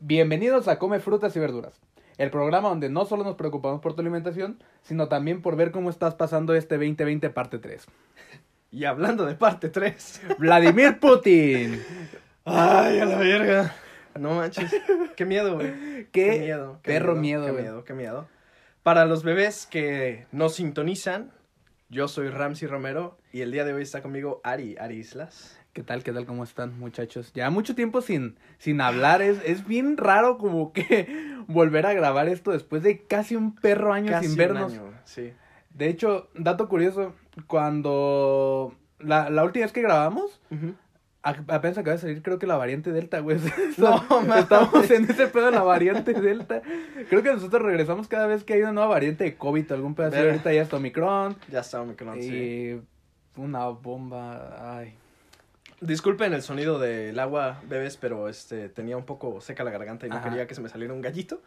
Bienvenidos a Come Frutas y Verduras, el programa donde no solo nos preocupamos por tu alimentación, sino también por ver cómo estás pasando este 2020 parte 3. Y hablando de parte 3. Vladimir Putin. Ay, a la verga. No manches. Qué miedo, güey. Qué miedo. perro miedo, Qué miedo, qué miedo. Para los bebés que nos sintonizan, yo soy Ramsey Romero y el día de hoy está conmigo Ari, Ari Islas. ¿Qué tal? ¿Qué tal? ¿Cómo están, muchachos? Ya mucho tiempo sin, sin hablar. Es, es bien raro como que volver a grabar esto después de casi un perro año Casi sin un vernos. año, sí. De hecho, dato curioso, cuando la, la última vez que grabamos, apenas acaba de salir creo que la variante Delta, güey. No. Estamos en ese pedo de la variante Delta. Creo que nosotros regresamos cada vez que hay una nueva variante de COVID, algún pedazo. Ahorita ya está Omicron. Ya está Omicron, sí. y una bomba. Ay. Disculpen el sonido del agua, bebés, pero este tenía un poco seca la garganta y no Ajá. quería que se me saliera un gallito.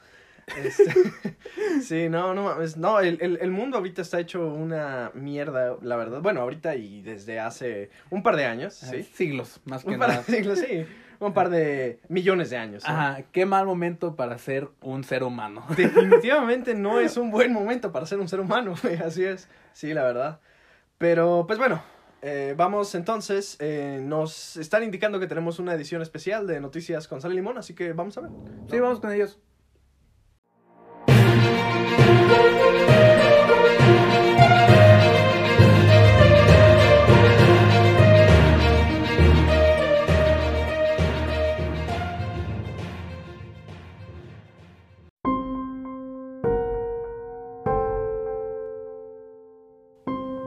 Este, sí, no, no mames. No, el, el, el mundo ahorita está hecho una mierda, la verdad. Bueno, ahorita y desde hace un par de años, ¿sí? Siglos, más que Un par nada. de siglos, sí. Un par de millones de años. Ajá, qué mal momento para ser un ser humano. Definitivamente no es un buen momento para ser un ser humano, así es. Sí, la verdad. Pero, pues bueno, eh, vamos entonces. eh, nos están indicando que tenemos una edición especial de Noticias con Sal y Limón, así que vamos a ver. Sí, vamos con ellos.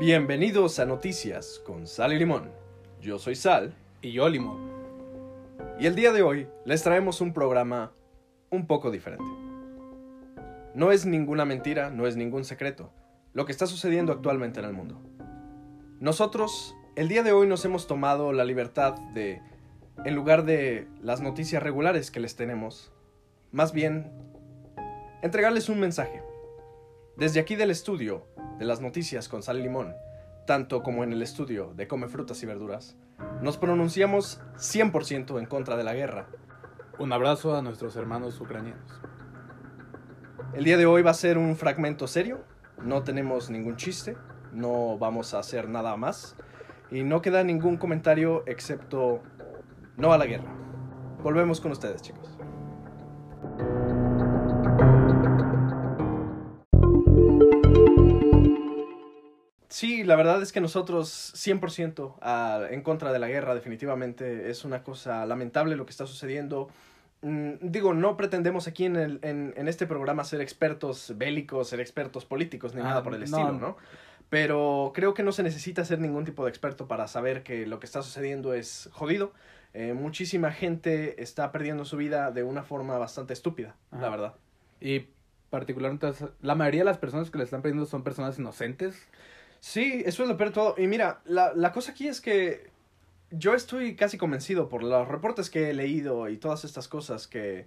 Bienvenidos a Noticias con Sal y Limón. Yo soy Sal Y yo, Limón. y el día de hoy les traemos un programa un poco diferente. No es ninguna mentira, no es ningún secreto lo que está sucediendo actualmente en el mundo. Nosotros, el día de hoy nos hemos tomado la libertad de, en lugar de las noticias regulares que les tenemos, más bien entregarles un mensaje. Desde aquí del estudio de las noticias con sal y limón, tanto como en el estudio de Come Frutas y Verduras, nos pronunciamos 100% en contra de la guerra. Un abrazo a nuestros hermanos ucranianos. El día de hoy va a ser un fragmento serio, no tenemos ningún chiste, no vamos a hacer nada más y no queda ningún comentario excepto no a la guerra. Volvemos con ustedes, chicos. Sí, la verdad es que nosotros 100% a- en contra de la guerra, definitivamente es una cosa lamentable lo que está sucediendo. Mm, digo, no pretendemos aquí en, el, en, en este programa ser expertos bélicos, ser expertos políticos, ni Ah, nada por el no, estilo, no. Pero creo que no se necesita ser ningún tipo de experto para saber que lo que está sucediendo es jodido. Eh, muchísima gente está perdiendo su vida de una forma bastante estúpida, la verdad. Y particularmente, la mayoría de las personas que le están pidiendo son personas inocentes. Sí, eso es lo peor de todo. Y mira, la, la cosa aquí es que yo estoy casi convencido por los reportes que he leído y todas estas cosas que,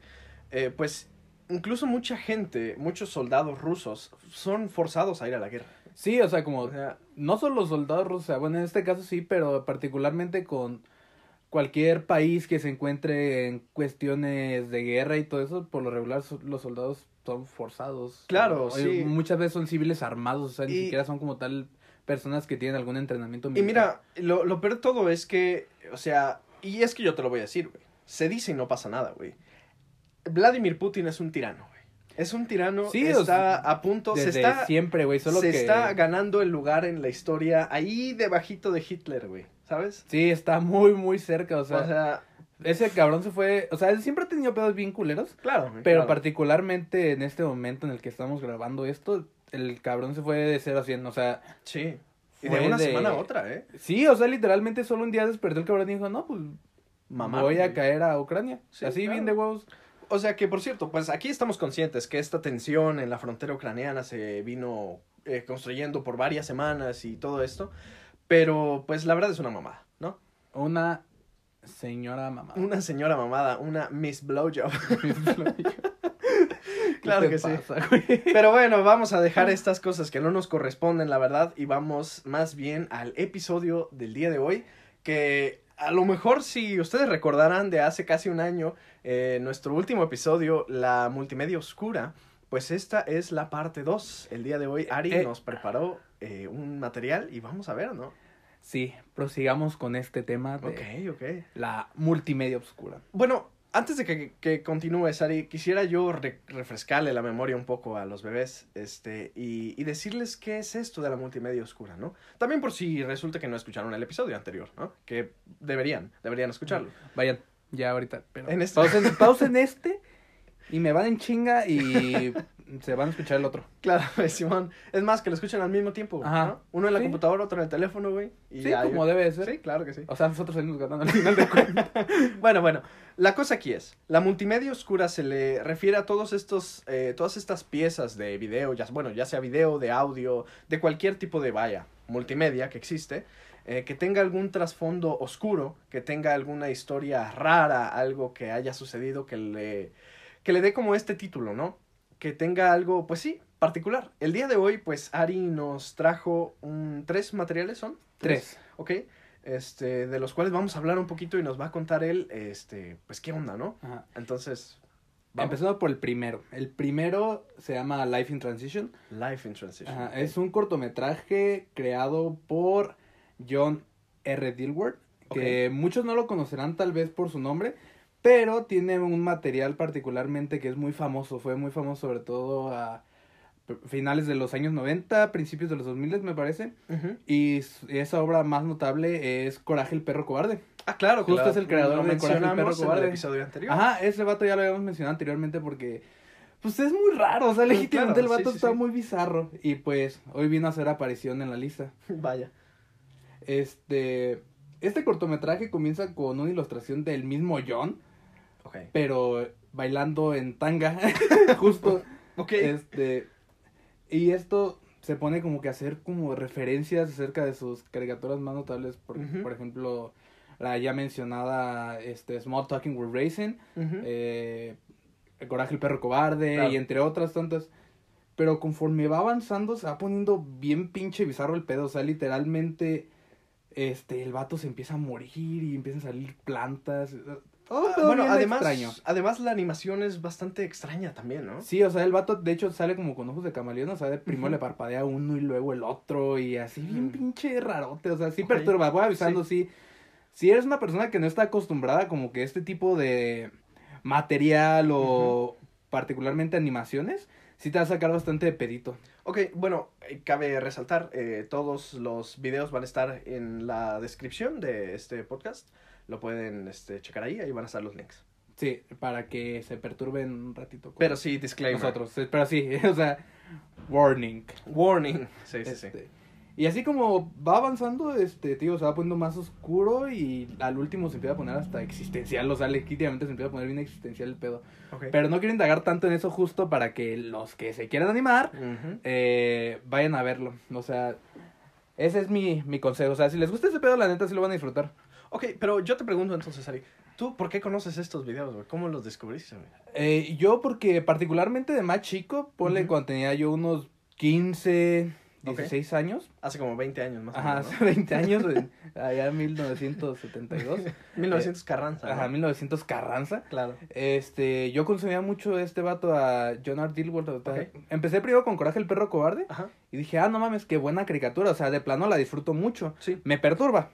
eh, pues, incluso mucha gente, muchos soldados rusos son forzados a ir a la guerra. Sí, o sea, como O sea, no solo los soldados rusos, o sea, bueno, en este caso sí, pero particularmente con cualquier país que se encuentre en cuestiones de guerra y todo eso, por lo regular los soldados son forzados. Claro, O- sí. Muchas veces son civiles armados, o sea, ni Y- siquiera son como tal personas que tienen algún entrenamiento y mira, lo, lo peor de todo es que, o sea, y es que yo te lo voy a decir, güey. Se dice y no pasa nada, güey. Vladimir Putin es un tirano, güey. Es un tirano, Sí, o está sea, a punto, se Desde está... siempre, güey, solo se que... está ganando el lugar en la historia ahí debajito de Hitler, güey. ¿Sabes? Sí, está muy, muy cerca, o sea, o sea, ese cabrón se fue, o sea, él siempre ha tenido pedos bien culeros, claro. Pero claro. particularmente en este momento en el que estamos grabando esto, el cabrón se fue de 0 a 100, o sea, Sí. Y de una de- semana a otra, ¿eh? sí, o sea, literalmente solo un día despertó el cabrón y dijo, no, pues Mamá. voy a caer a Ucrania, Sí, así claro. bien de huevos. O sea que, por cierto, pues aquí estamos conscientes que esta tensión en la frontera ucraniana se vino eh, construyendo por varias semanas y todo esto. Pero, pues la verdad es una mamada, ¿no? Una señora mamá. Una señora mamada, una Miss Blowjob. claro que sí. Pero bueno, vamos a dejar estas cosas que no nos corresponden, la verdad, y vamos más bien al episodio del día de hoy, que a lo mejor si ustedes recordarán de hace casi un año, eh, nuestro último episodio, la multimedia oscura, pues esta es la parte 2. El día de hoy Ari Eh. nos preparó eh, un material y vamos a ver, ¿no? Sí, prosigamos con este tema de la multimedia oscura. Bueno, antes de que, que continúes, Ari, quisiera yo re- refrescarle la memoria un poco a los bebés este, y, y decirles qué es esto de la multimedia oscura, ¿no? También por si resulta que no escucharon el episodio anterior, ¿no? Que deberían, deberían escucharlo. Vayan, ya ahorita. Pero En este- pausen, pausen este y me van en chinga y se van a escuchar el otro. Claro, Simón. Es más, que lo escuchen al mismo tiempo, Ajá. ¿no? Uno en la Sí. computadora, otro en el teléfono, güey. y Sí, ya- como debe de ser. Sí, claro que sí. O sea, nosotros salimos ganando al final de cuentas. Bueno, bueno, la cosa aquí es, la multimedia oscura se le refiere a todos estos, eh, todas estas piezas de video, ya, bueno, ya sea video, de audio, de cualquier tipo de vaya, multimedia que existe, eh, que tenga algún trasfondo oscuro, que tenga alguna historia rara, algo que haya sucedido que le, que le dé como este título, ¿no? Que tenga algo, pues sí, particular. El día de hoy, pues Ari nos trajo un, tres materiales, ¿son? Tres. ¿ok? Este, de los cuales vamos a hablar un poquito y nos va a contar él, este, pues qué onda, ¿no? Ajá. Entonces, vamos. Empezando por el primero. El primero se llama Life in Transition. Life in Transition. Ajá. Es un cortometraje creado por John R. Dilworth, que muchos no lo conocerán tal vez por su nombre, pero tiene un material particularmente que es muy famoso, fue muy famoso sobre todo a finales de los años 90, principios de los 2000 me parece, y esa obra más notable es Coraje el perro cobarde. Ah, claro, Justo claro. es el creador Lo de Coraje el perro mencionamos en el cobarde. episodio anterior. Ajá, ese vato ya lo habíamos mencionado anteriormente porque pues es muy raro, o sea, Mm, legítimamente claro, el vato sí, sí, está sí. muy bizarro y pues hoy vino a hacer aparición en la lista. Vaya. Este, este cortometraje comienza con una ilustración del mismo John, Pero bailando en tanga, justo, Ok. este, y esto se pone como que a hacer como referencias acerca de sus caricaturas más notables, por, por ejemplo, la ya mencionada, este, Small Talking with Racing, eh, El Coraje el perro cobarde Claro. y entre otras tantas. Pero conforme va avanzando se va poniendo bien pinche bizarro el pedo, o sea, literalmente este el vato se empieza a morir y empiezan a salir plantas. Un Ah, bueno, además, extraño. además la animación es bastante extraña también, ¿no? Sí, o sea, el vato de hecho sale como con ojos de camaleón, o sea, de primero le parpadea uno y luego el otro y así bien pinche rarote, o sea, sí Ok. perturba, voy avisando, sí. Si eres una persona que no está acostumbrada como que a este tipo de material o particularmente animaciones, sí te va a sacar bastante de pedito. Ok, bueno, eh, cabe resaltar, eh, todos los videos van a estar en la descripción de este podcast. Lo pueden este, checar ahí, ahí van a estar los links. Sí, para que se perturben un ratito con Pero sí, disclaimer. nosotros. Pero sí, o sea, warning. Warning. Sí, sí, sí. Este, Y así como va avanzando, este, tío, se va poniendo más oscuro y al último se empieza a poner hasta existencial, o sea, legítimamente se empieza a poner bien existencial el pedo. Ok. Pero no quiero indagar tanto en eso justo para que los que se quieran animar eh, vayan a verlo. O sea, ese es mi, mi consejo. O sea, si les gusta ese pedo, la neta sí lo van a disfrutar. Ok, pero yo te pregunto entonces, Ari, ¿tú por qué conoces estos videos, güey? ¿Cómo los descubriste, güey? Eh, yo porque particularmente de más chico, ponle cuando tenía yo unos 15, Ok. 16 años. Hace como 20 años más Ajá, o hace menos, 20 años, allá en 1972. ¿no? 1900 Carranza, ¿no? Ajá, 1900 Carranza. Claro. Este, yo consumía mucho este vato a John R. Dilworth. o sea, Ok. Empecé primero con Coraje el perro cobarde Ajá. y dije, ah, no mames, qué buena caricatura. O sea, de plano la disfruto mucho. Sí. Me perturba,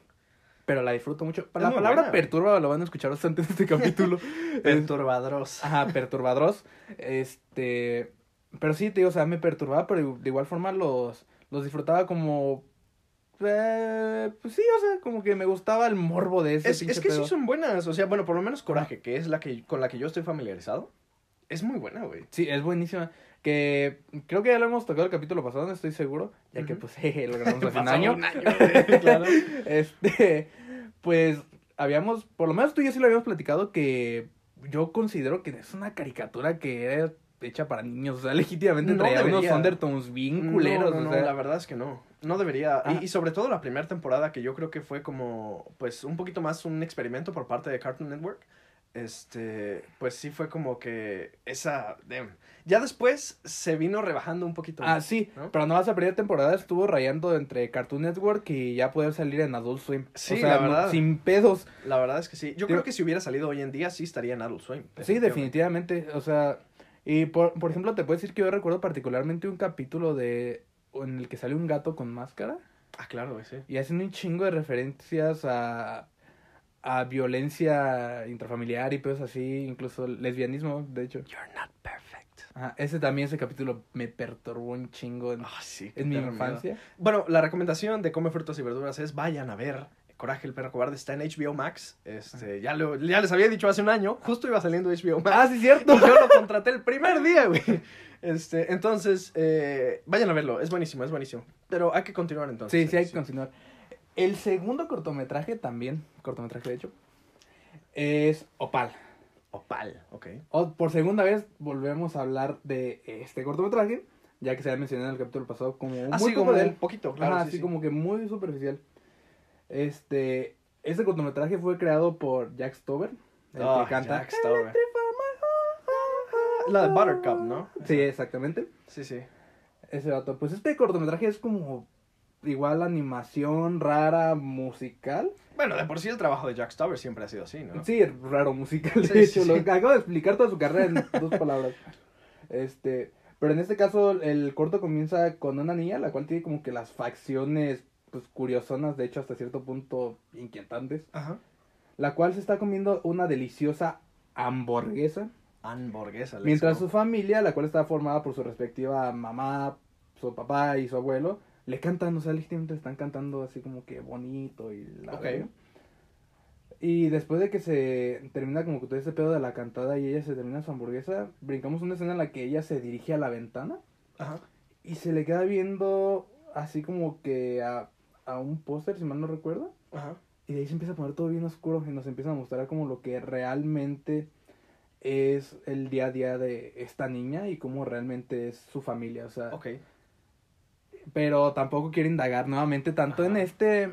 pero la disfruto mucho. La muy palabra perturba lo van a escuchar bastante en este capítulo. Es- Perturbadros. Ajá, perturbadros. Este. Pero sí, te digo, o sea, me perturbaba, pero de igual forma los, los disfrutaba como. eh, pues sí, o sea, como que me gustaba el morbo de ese Es, es que pedo. sí son buenas. O sea, bueno, por lo menos Coraje, que es la que con la que yo estoy familiarizado, es muy buena, güey. Sí, es buenísima. Que creo que ya lo hemos tocado el capítulo pasado, no estoy seguro. Ya que, pues, lo grabamos hace un año. un año, claro. Este, pues, habíamos, por lo menos tú y yo sí lo habíamos platicado que yo considero que es una caricatura que era hecha para niños. O sea, legítimamente No traía unos debería. Undertones bien culeros. No, no, o no, sea. la verdad es que no. No debería. Y, y sobre todo la primera temporada, que yo creo que fue como, pues, un poquito más un experimento por parte de Cartoon Network. Este, pues sí fue como que esa, damn. Ya después se vino rebajando un poquito. Ah, sí, ¿no? pero no esa primera temporada estuvo rayando entre Cartoon Network y ya poder salir en Adult Swim. Sí, o sea, la no- verdad. sin pedos. La verdad es que sí. Yo Digo- creo que si hubiera salido hoy en día, sí estaría en Adult Swim. Sí, definitivamente. O sea, y por, por ejemplo, te puedo decir que yo recuerdo particularmente un capítulo de en el que sale un gato con máscara Ah, claro, sí. y hacen un chingo de referencias a, a violencia intrafamiliar y cosas así, incluso lesbianismo, de hecho. You're not perfect. Ajá, ese también, ese capítulo me perturbó un chingo en, Ah, sí. en mi infancia. Bueno, la recomendación de Come Frutas y Verduras es vayan a ver Coraje el Perro Cobarde. Está en HBO Max. Este, ya, lo, ya les había dicho hace un año. Justo iba saliendo HBO Max. Ah, sí, cierto. Yo lo contraté el primer día, güey. Este, entonces, eh, vayan a verlo. Es buenísimo, es buenísimo. Pero hay que continuar entonces. Sí, sí, hay que continuar. El segundo cortometraje también, cortometraje de hecho, es Opal. Opal, ok. O- por segunda vez volvemos a hablar de este cortometraje, ya que se había mencionado en el capítulo pasado como muy Así poco como un poquito, claro. Ajá, sí, así sí. como que muy superficial. Este, este cortometraje fue creado por Jack Stover, el Ah, que canta. Jack Stover. La de Buttercup, ¿no? Sí, exactamente. Sí, sí. Ese vato. Pues este cortometraje es como igual animación rara, musical. Bueno, de por sí el trabajo de Jack Stover siempre ha sido así, ¿no? Sí, raro musical, de hecho. sí, Lo acabo de explicar toda su carrera en dos palabras. Este, pero en este caso el corto comienza con una niña, la cual tiene como que las facciones, pues, curiosonas, de hecho, hasta cierto punto inquietantes. Ajá. La cual se está comiendo una deliciosa hamburguesa. Hamburguesa. Mientras go. su familia, la cual está formada por su respectiva mamá, su papá y su abuelo, le cantan, o sea, legítimamente están cantando así como que bonito y la. Y después de que se termina como que todo ese pedo de la cantada y ella se termina su hamburguesa, brincamos una escena en la que ella se dirige a la ventana Ajá. y se le queda viendo así como que a, a un póster, si mal no recuerdo. Ajá. Y de ahí se empieza a poner todo bien oscuro y nos empieza a mostrar como lo que realmente es el día a día de esta niña y cómo realmente es su familia. O sea. Pero tampoco quiero indagar nuevamente tanto en este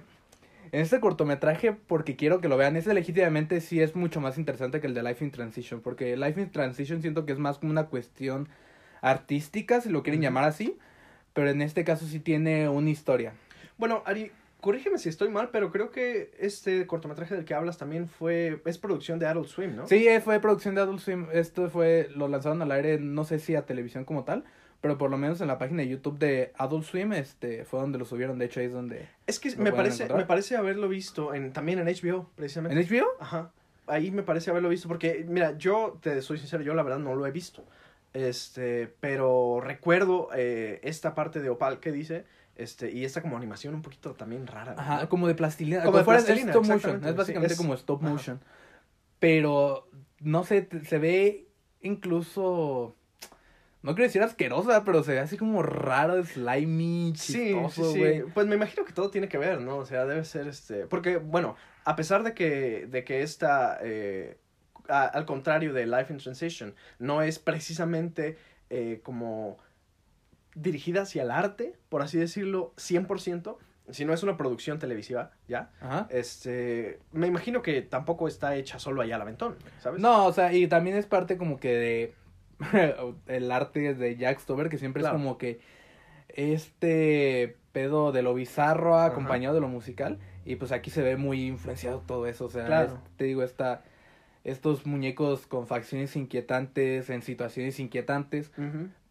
en este cortometraje porque quiero que lo vean. Ese legítimamente sí es mucho más interesante que el de Life in Transition, porque Life in Transition siento que es más como una cuestión artística, si lo quieren llamar así, pero en este caso sí tiene una historia. Bueno, Ari, corrígeme si estoy mal, pero creo que este cortometraje del que hablas también fue. Es producción de Adult Swim, ¿no? Sí, eh, fue producción de Adult Swim. Esto fue, lo lanzaron al aire, no sé si a televisión como tal, pero por lo menos en la página de YouTube de Adult Swim, este, fue donde lo subieron. De hecho, ahí es donde. Es que ¿Lo me parece, encontrar? me parece haberlo visto en, también en HBO, precisamente. ¿En HBO? Ajá. Ahí me parece haberlo visto porque, mira, yo te soy sincero, yo la verdad no lo he visto. Este, pero recuerdo eh, esta parte de Opal que dice, este, y esta como animación un poquito también rara. Ajá, como de plastilina. Como Como de plastilina, stop motion. Es básicamente sí, es- como stop ajá. motion. Pero, no sé, se ve incluso. No quiero decir asquerosa, pero se ve así como raro, slimy, chistoso, sí, sí. güey. Pues me imagino que todo tiene que ver, ¿no? O sea, debe ser este. Porque, bueno, a pesar de que, de que esta. eh, a- al contrario de Life in Transition, no es precisamente eh, como dirigida hacia el arte, por así decirlo, 100%, sino es una producción televisiva, ¿ya? Ajá. Este, me imagino que tampoco está hecha solo allá al aventón, ¿sabes? No, o sea, y también es parte como que de el arte de Jack Stover, que siempre Claro. es como que este pedo de lo bizarro Ajá. acompañado de lo musical. Y pues aquí se ve muy influenciado todo eso. O sea, Claro. es- te digo, esta, estos muñecos con facciones inquietantes, en situaciones inquietantes.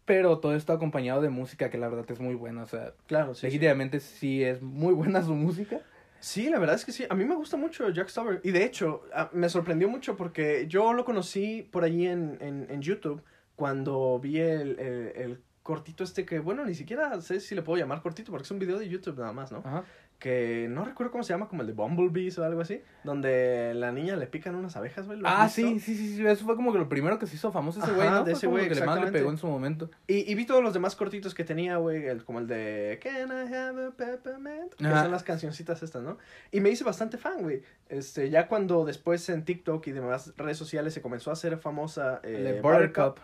Pero todo esto acompañado de música que la verdad es muy buena. O sea, Claro, sí. sí. sí es muy buena su música. Sí, la verdad es que sí. A mí me gusta mucho Jack Stover. Y de hecho, a- me sorprendió mucho porque yo lo conocí por allí en, en, en YouTube cuando vi el, el, el cortito este que, bueno, ni siquiera sé si le puedo llamar cortito porque es un video de YouTube nada más, ¿no? Ajá. Que no recuerdo cómo se llama, como el de Bumblebees o algo así, donde la niña le pican unas abejas, güey. ¿lo has Ah, sí, sí, sí, sí, eso fue como que lo primero que se hizo famoso ese güey, ¿no? de ese güey, que le más le pegó en su momento. Y, y vi todos los demás cortitos que tenía, güey, el- como el de Can I have a peppermint? Que Ajá. son las cancioncitas estas, ¿no? Y me hice bastante fan, güey. Este, ya cuando después en TikTok y demás redes sociales se comenzó a hacer famosa eh, El de Buttercup.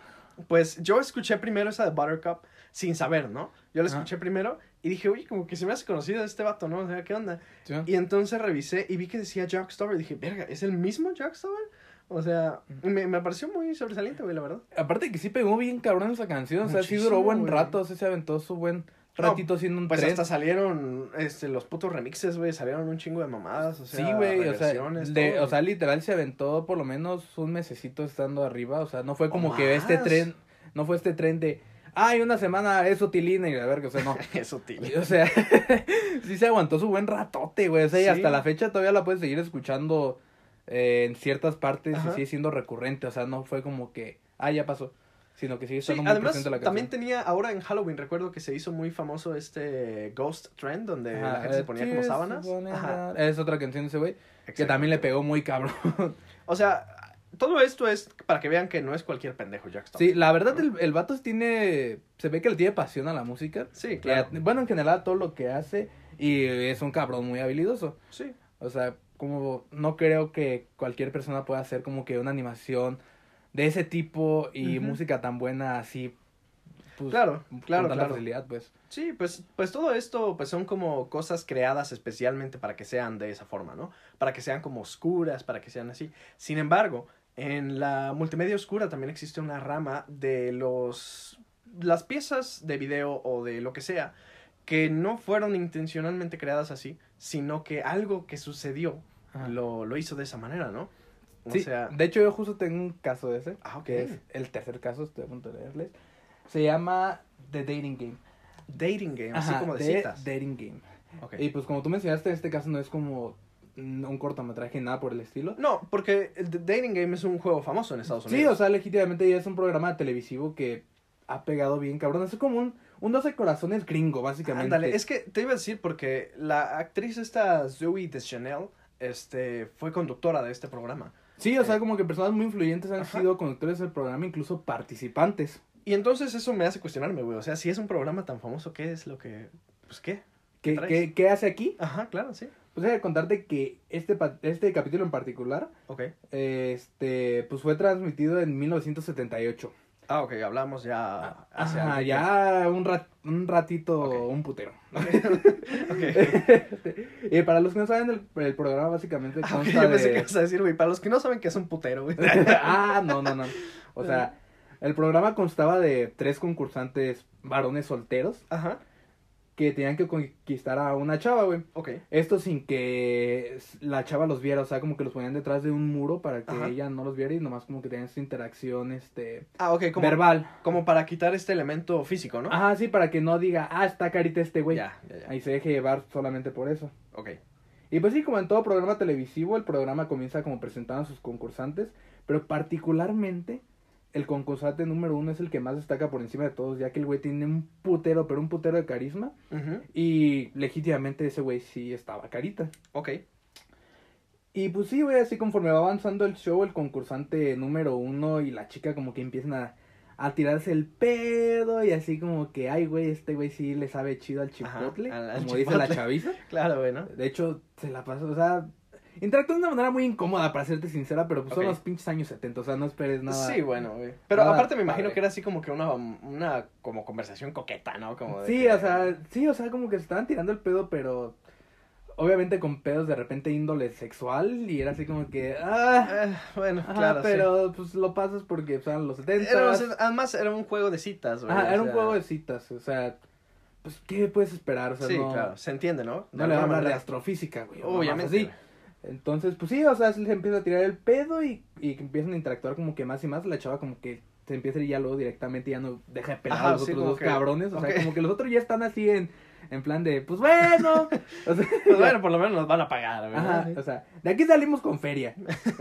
Pues yo escuché primero esa de Buttercup sin saber, ¿no? Yo la escuché primero y dije, oye, como que se me hace conocido este vato, ¿no? O sea, ¿qué onda? ¿sí? Y entonces revisé y vi que decía Jack Stover. Y dije, verga, ¿es el mismo Jack Stover? O sea, me, me pareció muy sobresaliente, güey, la verdad. Aparte que sí pegó bien cabrón esa canción, o sea, sí duró buen güey. rato, o sea, se aventó su buen ratito haciendo un Pues hasta salieron este, los putos remixes, güey, salieron un chingo de mamadas, o sea, sí, güey, o sea, de, o sea, literal se aventó por lo menos un mesecito estando arriba, o sea, no fue como que este tren, no fue este tren de, ay, una semana es utilina y la verga, o sea, no. Eso, tío. O sea, sí se aguantó su buen ratote, güey. O sea, y Sí. hasta la fecha todavía la puedes seguir escuchando eh, en ciertas partes Ajá. y sigue siendo recurrente. O sea, no fue como que, ah, ya pasó. Sino que sigue Sí, estando muy además presente la canción. también tenía, ahora en Halloween recuerdo que se hizo muy famoso este Ghost Trend, donde la gente se ponía sí, como sábanas. Ajá, Es otra canción de ese güey. Que también le pegó muy cabrón. O sea, todo esto es para que vean que no es cualquier pendejo Jack Stone. Sí, la verdad, el, el vato tiene. Se ve que le tiene pasión a la música. Sí, claro. Eh, bueno, en general, a todo lo que hace. Y es un cabrón muy habilidoso. Sí. O sea, como no creo que cualquier persona pueda hacer como que una animación de ese tipo y música tan buena así. Pues, Claro, claro, claro. facilidad, pues. Sí, pues, pues todo esto pues son como cosas creadas especialmente para que sean de esa forma, ¿no? Para que sean como oscuras, para que sean así. Sin embargo, en la multimedia oscura también existe una rama de los las piezas de video o de lo que sea que no fueron intencionalmente creadas así, sino que algo que sucedió lo, lo hizo de esa manera, ¿no? O Sí, sea, de hecho yo justo tengo un caso de ese, Ah, ok. que es el tercer caso, estoy a punto de leerles. Se llama The Dating Game. dating game, así Ajá, como de citas. Dating Game. Ok. Y pues como tú mencionaste, este caso no es como un cortometraje, nada por el estilo. No, porque el The dating game es un juego famoso en Estados Unidos. Sí, o sea, legítimamente ya es un programa televisivo que ha pegado bien, cabrón. Es como un, un 12 corazones gringo, básicamente. Ándale, es que te iba a decir porque la actriz esta Zoe Deschanel este fue conductora de este programa. Sí, o sea, como que personas muy influyentes han Ajá. sido conductores del programa, incluso participantes. Y entonces eso me hace cuestionarme, güey, o sea, si es un programa tan famoso, ¿qué es lo que pues qué? ¿Qué, qué, qué hace aquí? Ajá, claro, sí. Pues hay que contarte que este, este capítulo en particular, Ok. este, pues fue transmitido en 1978. Ah, ok, hablamos ya hace Ajá, algo que- ya un, rat- un ratito, un putero. Y para los que no saben, el, el programa básicamente Ah, consta yo pensé de... que ibas a decir, güey, para los que no saben que es un putero, güey. ah, no, no, no. O sea, el programa constaba de tres concursantes varones solteros Ajá. Que tenían que conquistar a una chava, güey. Ok. Esto sin que la chava los viera, o sea, como que los ponían detrás de un muro para que Ajá. ella no los viera y nomás como que tenían esta interacción, este, Ah, ok, como verbal. como para quitar este elemento físico, ¿no? Ajá, sí, para que no diga, ah, está carita este güey. Ya, ya, ya. Ahí se deje llevar solamente por eso. Ok. Y pues sí, como en todo programa televisivo, el programa comienza como presentando a sus concursantes, pero particularmente el concursante número uno es el que más destaca por encima de todos, ya que el güey tiene un putero, pero un putero de carisma, y legítimamente ese güey sí estaba carita. Ok. Y pues sí, güey, así conforme va avanzando el show, el concursante número uno y la chica como que empiezan a, a tirarse el pedo y así como que, ay, güey, este güey sí le sabe chido al chipotle, al- al como dice la chaviza. Claro, güey, ¿no? De hecho, se la pasó, o sea, interactúa de una manera muy incómoda, para serte sincera, pero pues son los pinches años 70, o sea, no esperes nada. Sí, bueno, güey. Pero nada aparte me imagino padre. que era así como que una, una como conversación coqueta, ¿no? Como de Sí, que- o sea, sí, o sea, como que se estaban tirando el pedo, pero obviamente con pedos de repente índole sexual y era así como que, ah, Eh, bueno, ajá, claro, pero pues lo pasas porque pues, eran los sí. 70. Era- además era un juego de citas, güey. Ajá, o era un juego de citas, o sea, pues, ¿qué puedes esperar? O sea, Sí, no, claro, se entiende, ¿no? no le van a hablar de astrofísica, güey. Obviamente. así. Entonces, pues sí, o sea, se empieza a tirar el pedo y, y que empiezan a interactuar como que más y más. La chava como que se empieza a ir ya luego directamente, ya no deja de pelar Ajá, a los sí, otros dos que- cabrones. O sea, como que los otros ya están así en, en plan de, pues bueno. o sea, Pues bueno, por lo menos nos van a pagar, güey. ¿no? ajá, o sea, de aquí salimos con feria.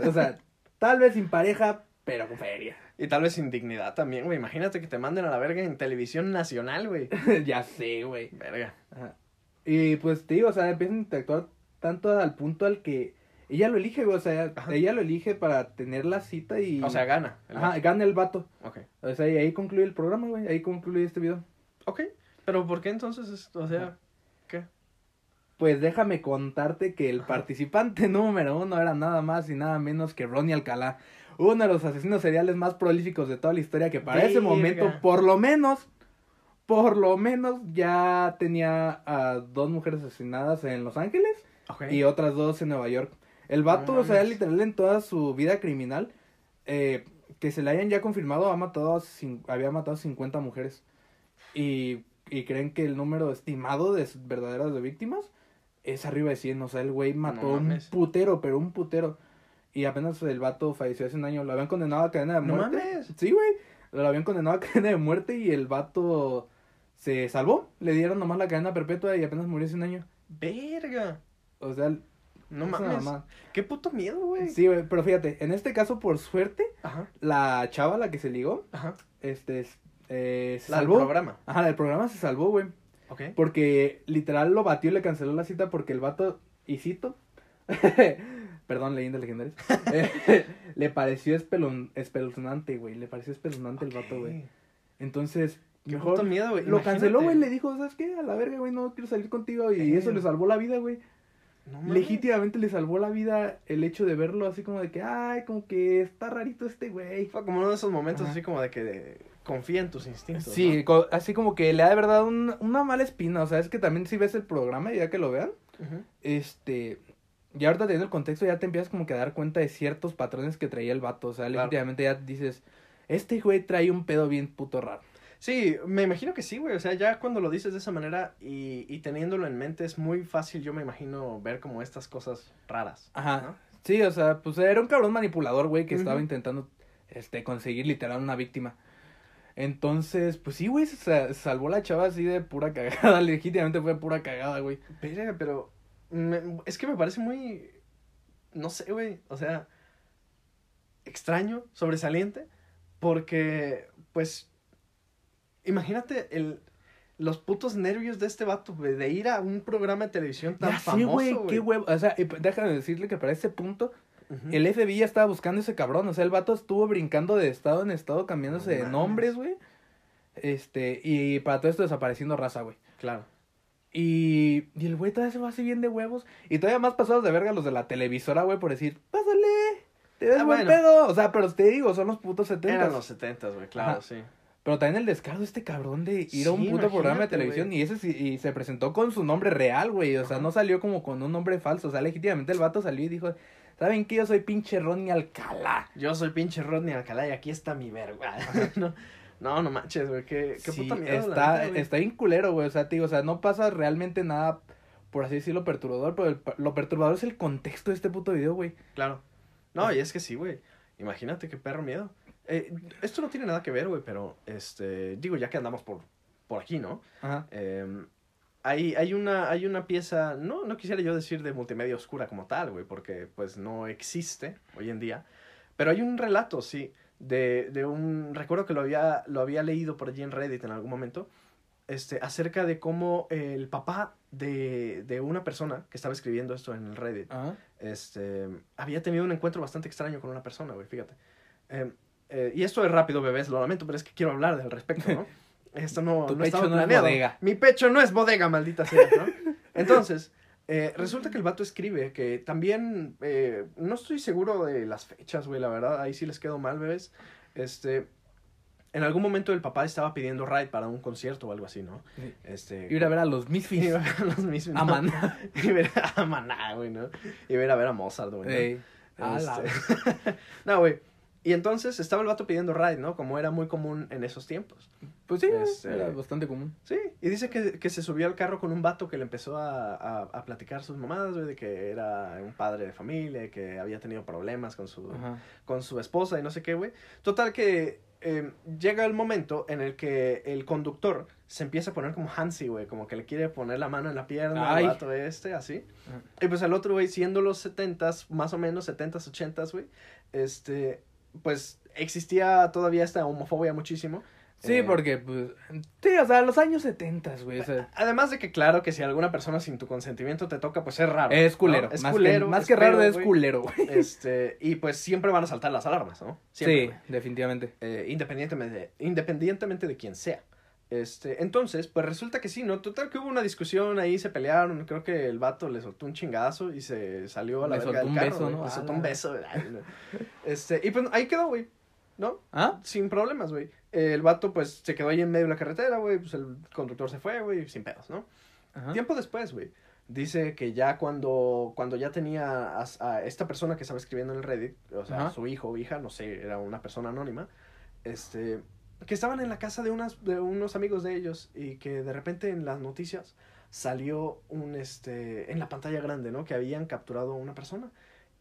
O sea, tal vez sin pareja, pero con feria. Y tal vez sin dignidad también, güey. Imagínate que te manden a la verga en televisión nacional, güey. ya sé, güey. Verga. Ajá. Y pues digo, o sea, empiezan a interactuar tanto al punto al que ella lo elige, güey. O sea, Ajá. ella lo elige para tener la cita y. O sea, gana. el Ajá, gana el vato. Ok. O sea, y ahí concluye el programa, güey. Ahí concluye este video. Ok. Pero ¿por qué entonces, es- o sea, qué? Pues déjame contarte que el participante número uno era nada más y nada menos que Ronnie Alcalá. Uno de los asesinos seriales más prolíficos de toda la historia que para ese momento, por lo menos, por lo menos ya tenía a dos mujeres asesinadas en Los Ángeles Ok. y otras dos en Nueva York. El vato, No o sea, literal en toda su vida criminal, eh, que se le hayan ya confirmado, ha matado había matado 50 mujeres. Y, y creen que el número estimado de verdaderas de víctimas es arriba de 100. O sea, el güey mató un mames. putero, pero un putero. Y apenas el vato falleció hace un año. Lo habían condenado a cadena de No muerte. mames. Sí, güey. Lo habían condenado a cadena de muerte y el vato se salvó. Le dieron nomás la cadena perpetua y apenas murió hace un año. Verga. O sea, No mames. Qué puto miedo, güey. Sí, güey, pero fíjate, en este caso, por suerte, Ajá, la chava, la que se ligó, ajá. este, es- eh, se La del salvó. programa. Ajá, la del programa se salvó, güey. Ok. Porque literal lo batió y le canceló la cita porque el vato, y cito, perdón, leyendas legendarias, eh, le pareció espelun- espeluznante, güey, le pareció espeluznante el vato, güey. Entonces, Qué mejor puto miedo, güey. lo canceló, güey, le dijo, ¿sabes qué? A la verga, güey, no quiero salir contigo y Eh. eso le salvó la vida, güey. No. Legítimamente le salvó la vida el hecho de verlo así como de que, ay, como que está rarito este güey. Fue como uno de esos momentos Ajá. así como de que de- confía en tus instintos. Sí, co- así como que le da de verdad un- una mala espina. O sea, es que también si ves el programa, ya que lo vean, este. Ya ahorita teniendo el contexto, ya te empiezas como que a dar cuenta de ciertos patrones que traía el vato. O sea, Claro. legítimamente ya dices, este güey trae un pedo bien puto raro. Sí, me imagino que sí, güey. O sea, ya cuando lo dices de esa manera y, y teniéndolo en mente es muy fácil, yo me imagino, ver como estas cosas raras. Ajá. ¿no? Sí, o sea, pues era un cabrón manipulador, güey, que estaba intentando este, conseguir literal una víctima. Entonces, pues sí, güey, se sa- salvó la chava así de pura cagada. Legítimamente fue pura cagada, güey. Verga, pero me- es que me parece muy, no sé, güey, o sea, extraño, sobresaliente, porque, pues, imagínate el, los putos nervios de este vato, güey, de ir a un programa de televisión tan Ya famoso, güey, güey. qué huevo. O sea, déjame decirle que para ese punto, el FBI ya estaba buscando ese cabrón. O sea, el vato estuvo brincando de estado en estado, cambiándose No de nombres, güey. Este, y para todo esto desapareciendo raza, güey. Claro. Y, y el güey todavía se va así bien de huevos. Y todavía más pasados de verga los de la televisora, güey, por decir, pásale, te ves Ah, buen bueno. pedo. O sea, pero te digo, son los putos setentas. Eran los setentas, güey, claro, Ajá. sí. Pero también el descaro de este cabrón de ir a un puto programa de televisión y ese sí, y se presentó con su nombre real, güey. O sea, Ajá. no salió como con un nombre falso. O sea, legítimamente el vato salió y dijo, ¿saben qué? Yo soy pinche Ronnie Alcalá. Yo soy pinche Rodney Alcalá y aquí está mi verga. no, no, no manches, güey, qué, qué Sí, puta miedo, la está, neta, está bien culero, güey. O sea, te digo, o sea, no pasa realmente nada, por así decirlo, perturbador, pero el- lo perturbador es el contexto de este puto video, güey. Claro. No, y es que sí, güey. Imagínate qué perro miedo. Eh, esto no tiene nada que ver, güey, pero, este, digo, ya que andamos por, por aquí, ¿no? Ajá. Em, hay, hay, una, hay una pieza, no, no quisiera yo decir de multimedia oscura como tal, güey, porque pues no existe hoy en día, pero hay un relato, sí, de, de un, recuerdo que lo había, lo había leído por allí en Reddit en algún momento, este, acerca de cómo el papá de, de una persona que estaba escribiendo esto en el Reddit, Ajá. este, había tenido un encuentro bastante extraño con una persona, güey, fíjate. Em, eh, y esto es rápido, bebés, lo lamento, pero es que quiero hablar del respecto, ¿no? Esto no, Tu no pecho estaba no es bodega. Mi pecho no es bodega, maldita sea, ¿no? Entonces, eh, resulta que el vato escribe que también, eh, no estoy seguro de las fechas, güey, la verdad, ahí sí les quedo mal, bebés. Este, en algún momento el papá estaba pidiendo ride para un concierto o algo así, ¿no? Sí. Este, Ir a ver a los Misfits. ir a ver a los mismos. A Maná. Y ver a Maná, güey, ¿no? Y ver a ver a Mozart, güey. ¿no? Este, no, güey. Y entonces estaba el vato pidiendo ride, ¿no? Como era muy común en esos tiempos. Pues sí, Este- era bastante común. Sí, y dice que, que se subió al carro con un vato que le empezó a, a, a platicar sus mamadas, güey, de que era un padre de familia, que había tenido problemas con su, Ajá. con su esposa y no sé qué, güey. Total que eh, llega el momento en el que el conductor se empieza a poner como Hansi, güey, como que le quiere poner la mano en la pierna al vato este, así. Ajá. Y pues el otro, güey, siendo los setentas, más o menos, setentas, ochentas, güey, este, pues existía todavía esta homofobia muchísimo. Sí, Eh, porque, pues, sí, o sea, los años setentas, güey, o sea, Además de que, claro, que si alguna persona sin tu consentimiento te toca, pues es raro. es culero, ¿no? Es más culero. que, más que raro es culero, güey. Este, y pues siempre van a saltar las alarmas, ¿no? Siempre, Sí, definitivamente. Eh, independientemente, independientemente de quién sea. Este, entonces, pues resulta que sí, ¿no? Total que hubo una discusión ahí, se pelearon, creo que el vato le soltó un chingazo y se salió a la Le verga soltó del un carro, beso. ¿no? Le soltó la- un beso, ¿verdad? Este, y pues ahí quedó, güey, ¿no? ¿Ah? Sin problemas, güey. El vato, pues, se quedó ahí en medio de la carretera, güey, pues el conductor se fue, güey, sin pedos, ¿no? Ajá. Tiempo después, güey, Dice que ya cuando, cuando ya tenía a, a esta persona que estaba escribiendo en el Reddit, o sea, Ajá. su hijo o hija, no sé, era una persona anónima, este, que estaban en la casa de, unas, de unos amigos de ellos y que de repente en las noticias salió un, este, en la pantalla grande, ¿no? Que habían capturado a una persona.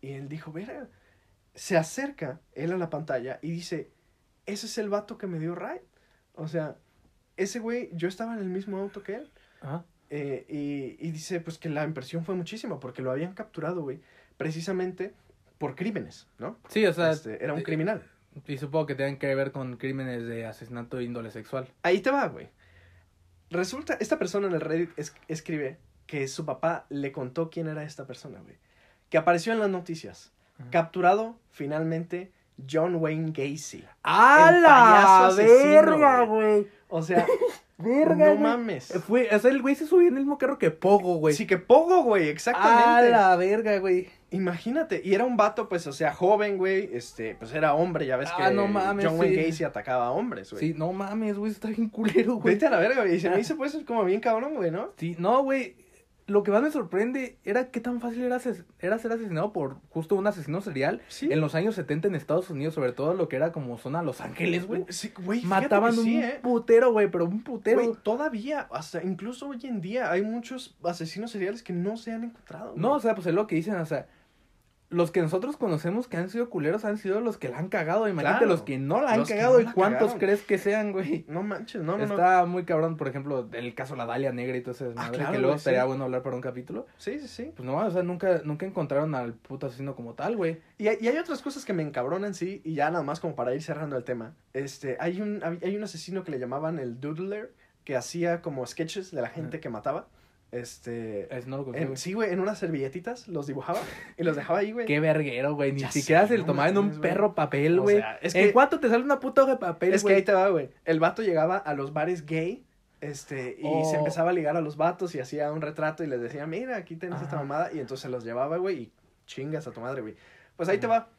Y él dijo, verga, se acerca él a la pantalla y dice, ese es el vato que me dio ride. O sea, ese güey, yo estaba en el mismo auto que él. Ajá. Eh, y, y dice, pues que la impresión fue muchísima porque lo habían capturado, güey, precisamente por crímenes, ¿no? Sí, o sea, Este, era un eh, criminal. Y supongo que tienen que ver con crímenes de asesinato de índole sexual. Ahí te va, güey. Resulta, esta persona en el Reddit es- escribe que su papá le contó quién era esta persona, güey. Que apareció en las noticias. Ajá. Capturado finalmente John Wayne Gacy. ¡A El la verga, güey! O sea, Verga, no mames. Fue, o sea, el güey se subió en el mismo carro que Pogo, güey. Sí, que poco, güey, ¡A exactamente. la verga, güey! Imagínate, y era un vato, pues, o sea, joven, güey, este, pues era hombre, ya ves Ah, que no mames, John Wayne sí. Gacy atacaba a hombres, güey. Sí, no mames, güey, está bien culero, güey. Vete a la verga, güey, y se me hizo, pues, como bien cabrón, güey, ¿no? Sí, no, güey. Lo que más me sorprende era qué tan fácil era, ases- era ser asesinado por justo un asesino serial Sí. en los años 70 en Estados Unidos, sobre todo lo que era como zona Los Ángeles, güey. Sí, güey, Mataban sí, un ¿eh? putero, güey, pero un putero. Güey, todavía, hasta incluso hoy en día, hay muchos asesinos seriales que no se han encontrado. No, o sea, pues es lo que dicen, o sea, los que nosotros conocemos que han sido culeros han sido los que la han cagado. Imagínate Claro. los que no la han cagado no y cuántos cagaron. crees que sean, güey. No manches, no, no, no. Está muy cabrón, por ejemplo, el caso La Dalia Negra y todo ese desmadre, claro, que luego güey, estaría sí. bueno hablar para un capítulo. Sí, sí, sí. Pues no, o sea, nunca, nunca encontraron al puto asesino como tal, güey. Y hay, y hay otras cosas que me encabronan, sí, y ya nada más como para ir cerrando el tema. Este, hay un, hay un asesino que le llamaban el Doodler, que hacía como sketches de la gente que mataba. Este, en- güey. sí, güey, en unas servilletitas los dibujaba y los dejaba ahí, güey. Qué verguero, güey. Ni Ya siquiera sé, se le no tomaba en un perro papel, O güey. sea, es ¿En cuánto te sale una puta hoja de papel, Es que ahí te va, güey. El vato llegaba a los bares gay, este, y Oh. se empezaba a ligar a los vatos y hacía un retrato y les decía, mira, aquí tienes esta mamada, y entonces se los llevaba, güey, y chingas a tu madre, güey. Pues ahí te va.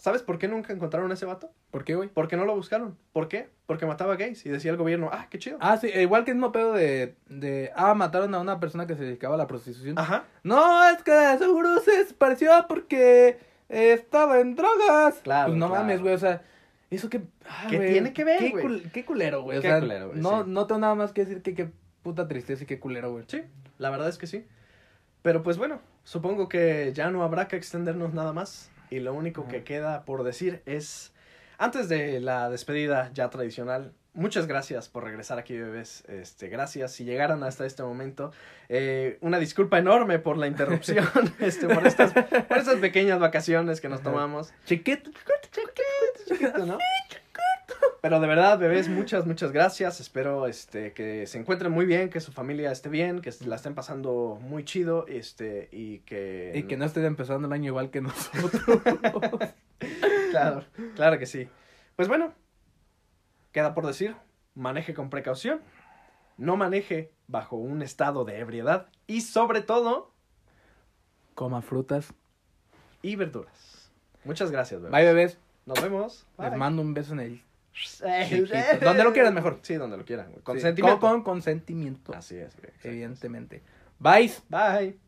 ¿Sabes por qué nunca encontraron a ese vato? ¿Por qué, güey? Porque no lo buscaron. ¿Por qué? Porque mataba gays y decía el gobierno, ah, qué chido. Ah, sí, igual que el mismo pedo de, de... Ah, mataron a una persona que se dedicaba a la prostitución. Ajá. No, es que seguro se desapareció porque estaba en drogas. Claro, Pues no claro. mames, güey, o sea... Eso que... ah, ¿Qué güey, tiene que ver, qué cul- Qué culero, güey. O sea, culero, no, sí. no tengo nada más que decir que qué puta tristeza y qué culero, güey. Sí, la verdad es que sí. Pero pues bueno, supongo que ya no habrá que extendernos nada más. Y lo único que queda por decir es, antes de la despedida ya tradicional, muchas gracias por regresar aquí, bebés. Este, gracias. Si llegaron hasta este momento, eh, una disculpa enorme por la interrupción, este, por estas, por estas pequeñas vacaciones que nos tomamos. Chiquito, Chiquito, ¿no? Pero de verdad, bebés, muchas, muchas gracias. Espero este, que se encuentren muy bien, que su familia esté bien, que la estén pasando muy chido este, y que... Y que no estén empezando el año igual que nosotros. Claro, claro que sí. Pues bueno, queda por decir, maneje con precaución, no maneje bajo un estado de ebriedad y sobre todo, Coma frutas. y verduras. Muchas gracias, bebés. Bye, bebés. Nos vemos. Les Bye. mando un beso en el... Chiquito. Donde lo quieran mejor. Sí, donde lo quieran. Sí, Consentimiento. Con, con consentimiento. Así es, güey. Evidentemente. Bye. Bye.